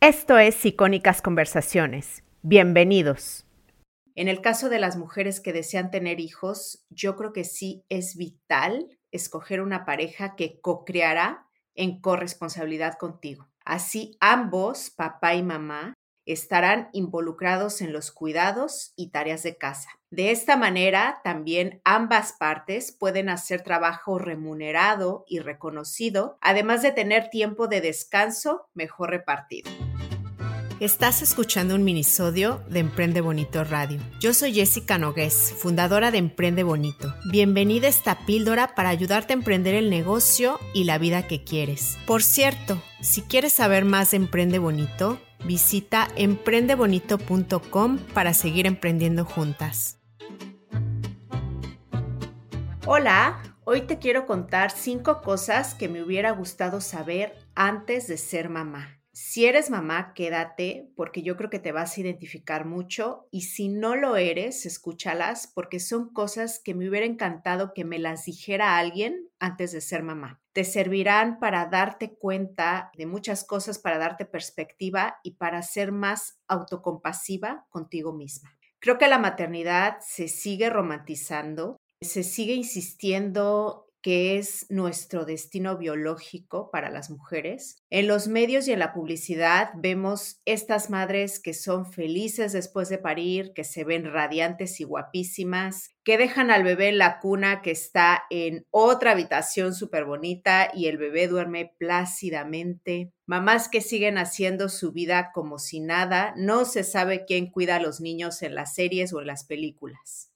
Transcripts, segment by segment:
Esto es Icónicas Conversaciones. Bienvenidos. En el caso de las mujeres que desean tener hijos, yo creo que sí es vital escoger una pareja que co-creará en corresponsabilidad contigo. Así ambos, papá y mamá, estarán involucrados en los cuidados y tareas de casa. De esta manera, también ambas partes pueden hacer trabajo remunerado y reconocido, además de tener tiempo de descanso mejor repartido. Estás escuchando un minisodio de Emprende Bonito Radio. Yo soy Jessica Nogués, fundadora de Emprende Bonito. Bienvenida a esta píldora para ayudarte a emprender el negocio y la vida que quieres. Por cierto, si quieres saber más de Emprende Bonito, visita emprendebonito.com para seguir emprendiendo juntas. Hola, hoy te quiero contar cinco cosas que me hubiera gustado saber antes de ser mamá. Si eres mamá, quédate porque yo creo que te vas a identificar mucho y si no lo eres, escúchalas porque son cosas que me hubiera encantado que me las dijera alguien antes de ser mamá. Te servirán para darte cuenta de muchas cosas, para darte perspectiva y para ser más autocompasiva contigo misma. Creo que la maternidad se sigue romantizando, se sigue insistiendo que es nuestro destino biológico para las mujeres. En los medios y en la publicidad vemos estas madres que son felices después de parir, que se ven radiantes y guapísimas, que dejan al bebé en la cuna que está en otra habitación súper bonita y el bebé duerme plácidamente. Mamás que siguen haciendo su vida como si nada, no se sabe quién cuida a los niños en las series o en las películas.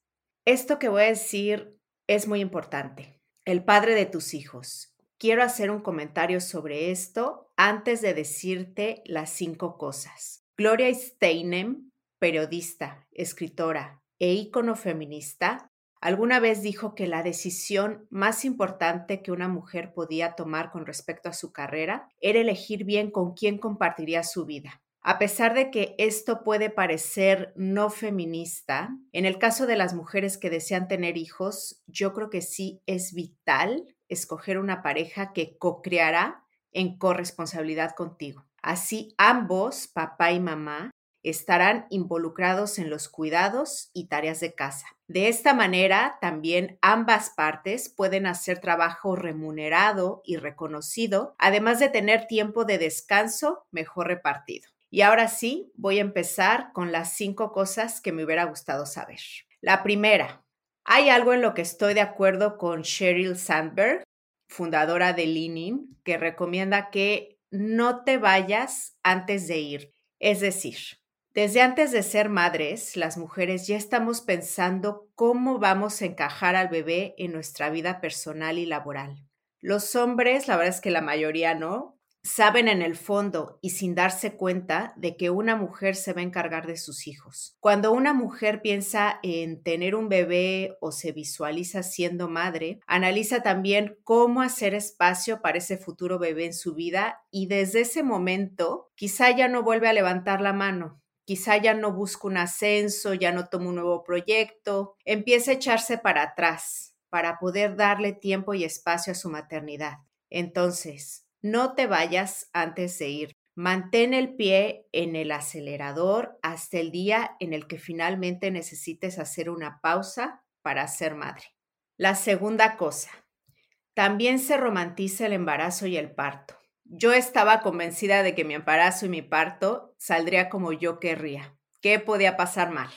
Esto que voy a decir es muy importante el padre de tus hijos. Quiero hacer un comentario sobre esto antes de decirte las cinco cosas. Gloria Steinem, periodista, escritora e ícono feminista, alguna vez dijo que la decisión más importante que una mujer podía tomar con respecto a su carrera era elegir bien con quién compartiría su vida. A pesar de que esto puede parecer no feminista, en el caso de las mujeres que desean tener hijos, yo creo que sí es vital escoger una pareja que co-creará en corresponsabilidad contigo. Así ambos, papá y mamá, estarán involucrados en los cuidados y tareas de casa. De esta manera, también ambas partes pueden hacer trabajo remunerado y reconocido, además de tener tiempo de descanso mejor repartido. Y ahora sí, voy a empezar con las cinco cosas que me hubiera gustado saber. La primera, hay algo en lo que estoy de acuerdo con Sheryl Sandberg, fundadora de Leaning, que recomienda que no te vayas antes de ir. Es decir, desde antes de ser madres, las mujeres ya estamos pensando cómo vamos a encajar al bebé en nuestra vida personal y laboral. Los hombres, la verdad es que la mayoría no, saben en el fondo y sin darse cuenta de que una mujer se va a encargar de sus hijos. Cuando una mujer piensa en tener un bebé o se visualiza siendo madre, analiza también cómo hacer espacio para ese futuro bebé en su vida y desde ese momento quizá ya no vuelve a levantar la mano. Quizá ya no busca un ascenso, ya no toma un nuevo proyecto, empieza a echarse para atrás para poder darle tiempo y espacio a su maternidad. Entonces, no te vayas antes de ir. Mantén el pie en el acelerador hasta el día en el que finalmente necesites hacer una pausa para ser madre. La segunda cosa, también se romantiza el embarazo y el parto. Yo estaba convencida de que mi embarazo y mi parto saldría como yo querría. ¿Qué podía pasar mal?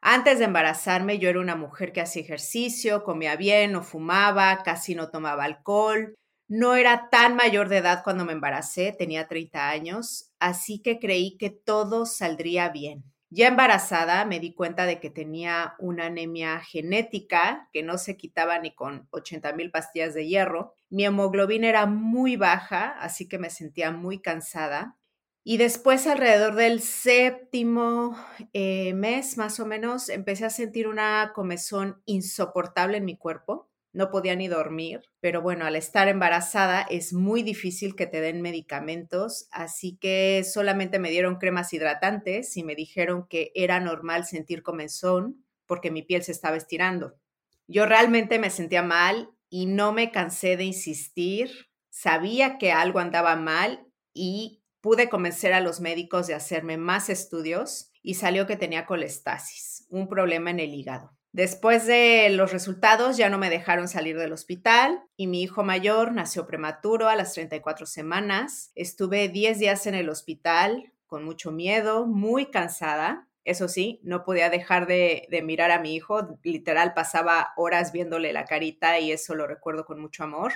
Antes de embarazarme yo era una mujer que hacía ejercicio, comía bien, no fumaba, casi no tomaba alcohol, no era tan mayor de edad cuando me embaracé, tenía 30 años, así que creí que todo saldría bien. Ya embarazada me di cuenta de que tenía una anemia genética que no se quitaba ni con 80 mil pastillas de hierro. Mi hemoglobina era muy baja, así que me sentía muy cansada. Y después, alrededor del séptimo eh, mes, más o menos, empecé a sentir una comezón insoportable en mi cuerpo no podía ni dormir, pero bueno, al estar embarazada es muy difícil que te den medicamentos, así que solamente me dieron cremas hidratantes y me dijeron que era normal sentir comezón porque mi piel se estaba estirando. Yo realmente me sentía mal y no me cansé de insistir, sabía que algo andaba mal y pude convencer a los médicos de hacerme más estudios y salió que tenía colestasis, un problema en el hígado. Después de los resultados ya no me dejaron salir del hospital y mi hijo mayor nació prematuro a las 34 semanas. Estuve 10 días en el hospital con mucho miedo, muy cansada. Eso sí, no podía dejar de, mirar a mi hijo. Literal, pasaba horas viéndole la carita y eso lo recuerdo con mucho amor.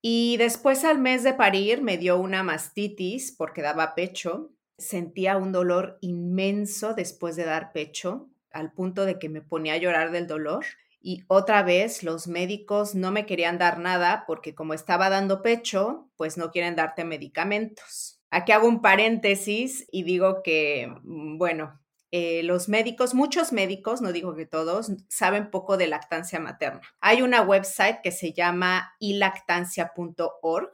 Y después al mes de parir me dio una mastitis porque daba pecho. Sentía un dolor inmenso después de dar pecho al punto de que me ponía a llorar del dolor. Y otra vez los médicos no me querían dar nada porque como estaba dando pecho, pues no quieren darte medicamentos. Aquí hago un paréntesis y digo que, mm, bueno, eh, los médicos, muchos médicos, no digo que todos, saben poco de lactancia materna. Hay una website que se llama ilactancia.org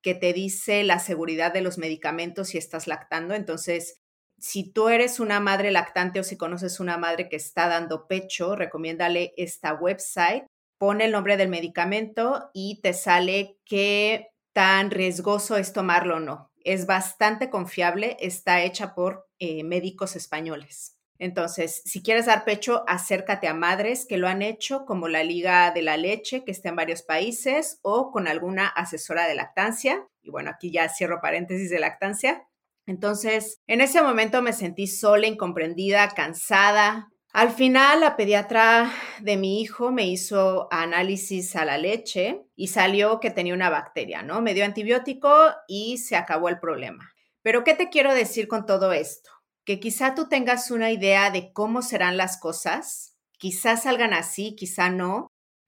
que te dice la seguridad de los medicamentos si estás lactando. Entonces, si tú eres una madre lactante o si conoces una madre que está dando pecho, recomiéndale esta website, pone el nombre del medicamento y te sale qué tan riesgoso es tomarlo o no. Es bastante confiable, está hecha por eh, médicos españoles. Entonces, si quieres dar pecho, acércate a madres que lo han hecho, como la Liga de la Leche, que está en varios países, o con alguna asesora de lactancia. Y bueno, aquí ya cierro paréntesis de lactancia. Entonces, en ese momento me sentí sola, incomprendida, cansada. Al final, la pediatra de mi hijo me hizo análisis a la leche y salió que tenía una bacteria, ¿no? Me dio antibiótico y se acabó el problema. Pero, ¿qué te quiero decir con todo esto? Que quizá tú tengas una idea de cómo serán las cosas, quizás salgan así, quizá no,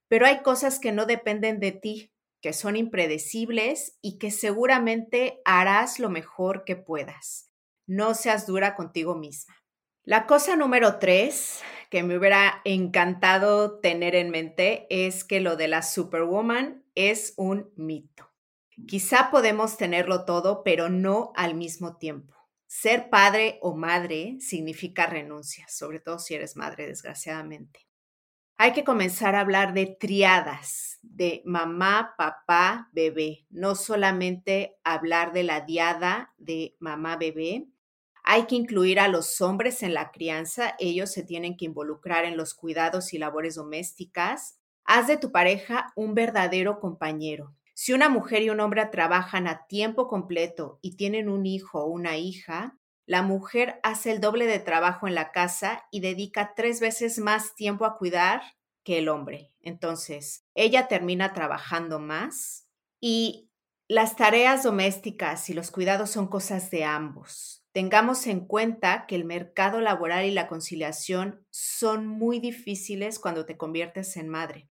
pero hay cosas que no dependen de ti que son impredecibles y que seguramente harás lo mejor que puedas. No seas dura contigo misma. La cosa número tres que me hubiera encantado tener en mente es que lo de la Superwoman es un mito. Quizá podemos tenerlo todo, pero no al mismo tiempo. Ser padre o madre significa renuncia, sobre todo si eres madre, desgraciadamente hay que comenzar a hablar de triadas, de mamá, papá, bebé, no solamente hablar de la diada de mamá, bebé. Hay que incluir a los hombres en la crianza, ellos se tienen que involucrar en los cuidados y labores domésticas. Haz de tu pareja un verdadero compañero. Si una mujer y un hombre trabajan a tiempo completo y tienen un hijo o una hija, la mujer hace el doble de trabajo en la casa y dedica tres veces más tiempo a cuidar que el hombre. Entonces, ella termina trabajando más y las tareas domésticas y los cuidados son cosas de ambos. Tengamos en cuenta que el mercado laboral y la conciliación son muy difíciles cuando te conviertes en madre.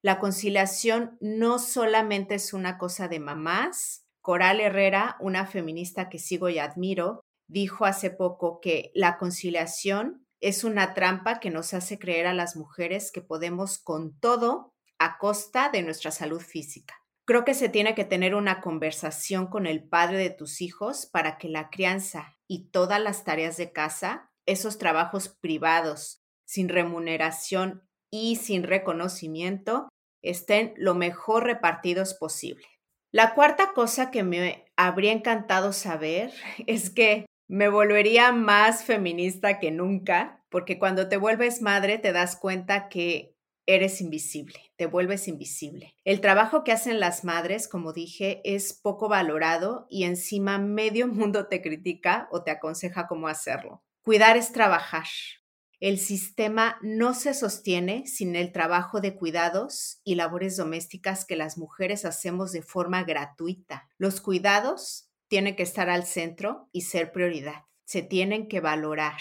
La conciliación no solamente es una cosa de mamás. Coral Herrera, una feminista que sigo y admiro, dijo hace poco que la conciliación es una trampa que nos hace creer a las mujeres que podemos con todo a costa de nuestra salud física. Creo que se tiene que tener una conversación con el padre de tus hijos para que la crianza y todas las tareas de casa, esos trabajos privados, sin remuneración y sin reconocimiento, estén lo mejor repartidos posible. La cuarta cosa que me habría encantado saber es que me volvería más feminista que nunca, porque cuando te vuelves madre te das cuenta que eres invisible, te vuelves invisible. El trabajo que hacen las madres, como dije, es poco valorado y encima medio mundo te critica o te aconseja cómo hacerlo. Cuidar es trabajar. El sistema no se sostiene sin el trabajo de cuidados y labores domésticas que las mujeres hacemos de forma gratuita. Los cuidados tiene que estar al centro y ser prioridad. Se tienen que valorar.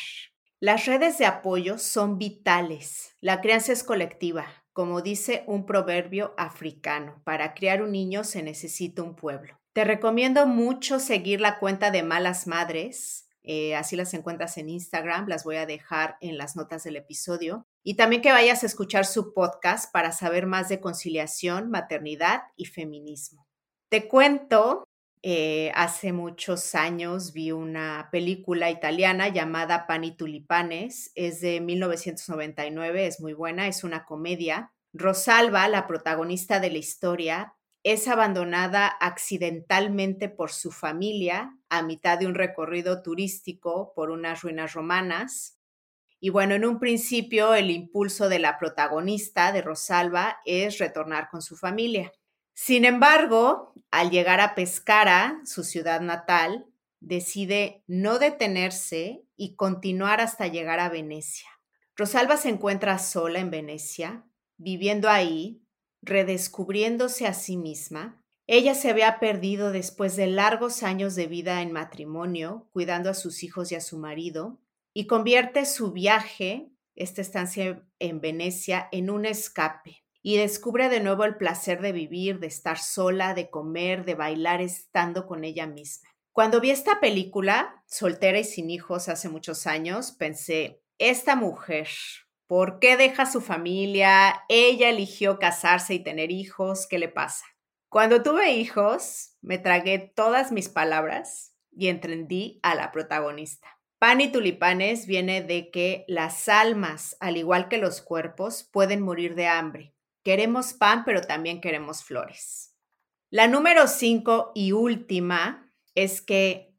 Las redes de apoyo son vitales. La crianza es colectiva. Como dice un proverbio africano, para criar un niño se necesita un pueblo. Te recomiendo mucho seguir la cuenta de Malas Madres. Eh, así las encuentras en Instagram, las voy a dejar en las notas del episodio. Y también que vayas a escuchar su podcast para saber más de conciliación, maternidad y feminismo. Te cuento eh, hace muchos años vi una película italiana llamada Pan y Tulipanes, es de 1999, es muy buena, es una comedia. Rosalba, la protagonista de la historia, es abandonada accidentalmente por su familia a mitad de un recorrido turístico por unas ruinas romanas. Y bueno, en un principio el impulso de la protagonista, de Rosalba, es retornar con su familia. Sin embargo, al llegar a Pescara, su ciudad natal, decide no detenerse y continuar hasta llegar a Venecia. Rosalba se encuentra sola en Venecia, viviendo ahí, redescubriéndose a sí misma. Ella se había perdido después de largos años de vida en matrimonio, cuidando a sus hijos y a su marido, y convierte su viaje, esta estancia en Venecia, en un escape, y descubre de nuevo el placer de vivir, de estar sola, de comer, de bailar estando con ella misma. Cuando vi esta película, soltera y sin hijos hace muchos años, pensé, esta mujer, ¿por qué deja su familia? Ella eligió casarse y tener hijos, ¿qué le pasa? Cuando tuve hijos, me tragué todas mis palabras y entendí a la protagonista. Pan y tulipanes viene de que las almas, al igual que los cuerpos, pueden morir de hambre. Queremos pan, pero también queremos flores. La número cinco y última es que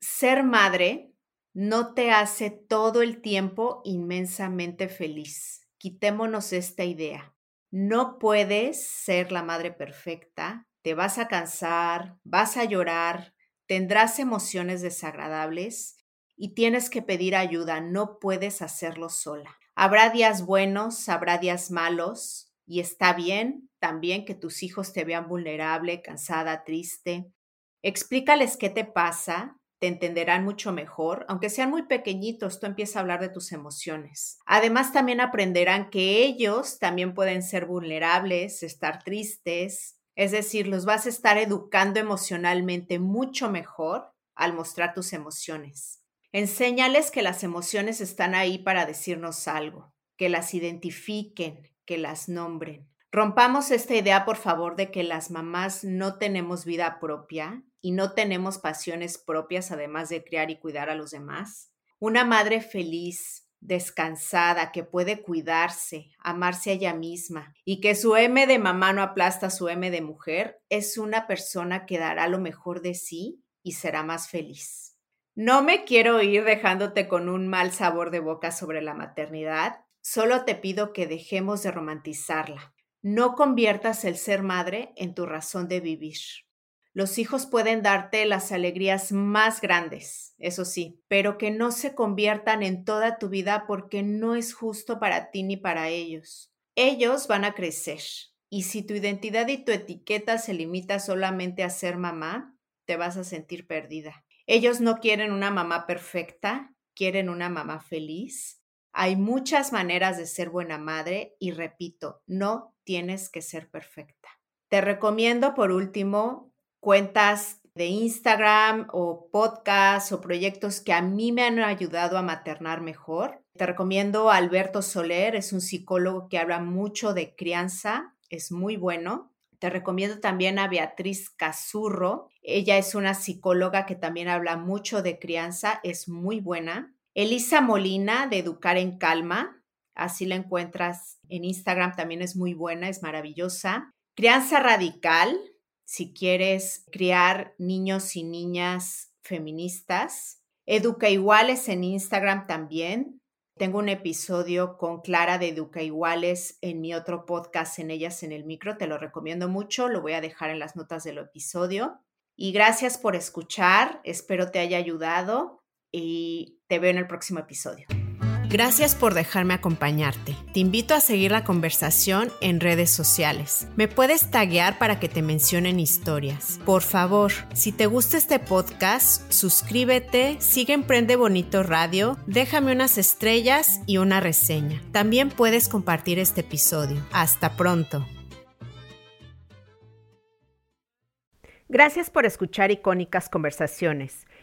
ser madre no te hace todo el tiempo inmensamente feliz. Quitémonos esta idea. No puedes ser la madre perfecta, te vas a cansar, vas a llorar, tendrás emociones desagradables y tienes que pedir ayuda, no puedes hacerlo sola. Habrá días buenos, habrá días malos y está bien también que tus hijos te vean vulnerable, cansada, triste. Explícales qué te pasa, te entenderán mucho mejor, aunque sean muy pequeñitos, tú empiezas a hablar de tus emociones. Además, también aprenderán que ellos también pueden ser vulnerables, estar tristes, es decir, los vas a estar educando emocionalmente mucho mejor al mostrar tus emociones. Enséñales que las emociones están ahí para decirnos algo, que las identifiquen, que las nombren. Rompamos esta idea, por favor, de que las mamás no tenemos vida propia y no tenemos pasiones propias además de criar y cuidar a los demás. Una madre feliz, descansada, que puede cuidarse, amarse a ella misma y que su M de mamá no aplasta su M de mujer, es una persona que dará lo mejor de sí y será más feliz. No me quiero ir dejándote con un mal sabor de boca sobre la maternidad, solo te pido que dejemos de romantizarla no conviertas el ser madre en tu razón de vivir. Los hijos pueden darte las alegrías más grandes, eso sí, pero que no se conviertan en toda tu vida porque no es justo para ti ni para ellos. Ellos van a crecer y si tu identidad y tu etiqueta se limita solamente a ser mamá, te vas a sentir perdida. Ellos no quieren una mamá perfecta, quieren una mamá feliz. Hay muchas maneras de ser buena madre y repito, no tienes que ser perfecta. Te recomiendo, por último, cuentas de Instagram o podcasts o proyectos que a mí me han ayudado a maternar mejor. Te recomiendo a Alberto Soler, es un psicólogo que habla mucho de crianza, es muy bueno. Te recomiendo también a Beatriz Cazurro, ella es una psicóloga que también habla mucho de crianza, es muy buena. Elisa Molina de Educar en Calma, Así la encuentras en Instagram, también es muy buena, es maravillosa. Crianza radical, si quieres criar niños y niñas feministas. Educa Iguales en Instagram también. Tengo un episodio con Clara de Educa Iguales en mi otro podcast, en Ellas en el Micro. Te lo recomiendo mucho. Lo voy a dejar en las notas del episodio. Y gracias por escuchar. Espero te haya ayudado y te veo en el próximo episodio. Gracias por dejarme acompañarte. Te invito a seguir la conversación en redes sociales. Me puedes taguear para que te mencionen historias. Por favor, si te gusta este podcast, suscríbete, sigue Emprende Bonito Radio, déjame unas estrellas y una reseña. También puedes compartir este episodio. Hasta pronto. Gracias por escuchar icónicas conversaciones